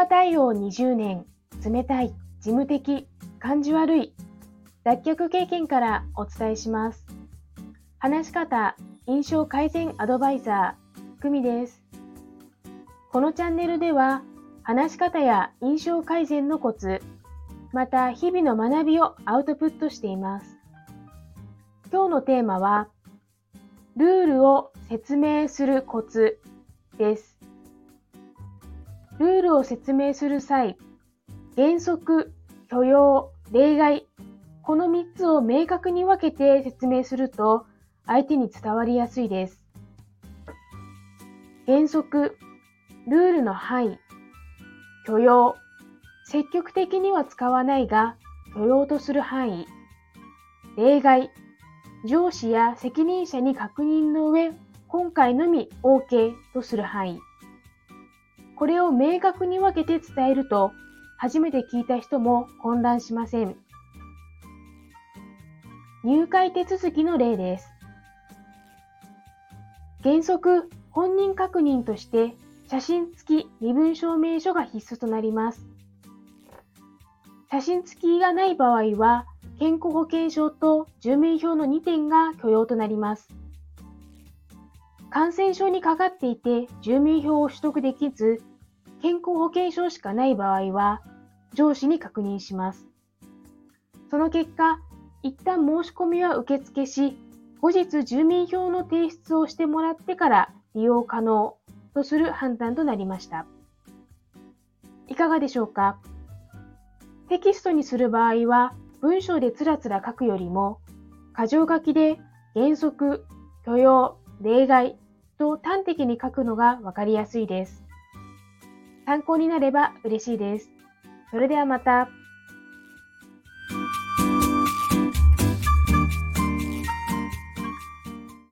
和対応20年、冷たい、事務的、感じ悪い、脱却経験からお伝えします。話し方、印象改善アドバイザー、久美です。このチャンネルでは、話し方や印象改善のコツ、また日々の学びをアウトプットしています。今日のテーマは、ルールを説明するコツです。ルールを説明する際、原則、許容、例外、この3つを明確に分けて説明すると相手に伝わりやすいです。原則、ルールの範囲、許容、積極的には使わないが許容とする範囲、例外、上司や責任者に確認の上、今回のみ OK とする範囲。これを明確に分けて伝えると、初めて聞いた人も混乱しません。入会手続きの例です。原則、本人確認として写真付き身分証明書が必須となります。写真付きがない場合は、健康保険証と住民票の2点が許容となります。感染症にかかっていて住民票を取得できず、健康保険証しかない場合は、上司に確認します。その結果、一旦申し込みは受付し、後日住民票の提出をしてもらってから利用可能とする判断となりました。いかがでしょうか？テキストにする場合は、文章でつらつら書くよりも、箇条書きで原則、許容、例外と端的に書くのがわかりやすいです。参考になれば嬉しいです。それではまた。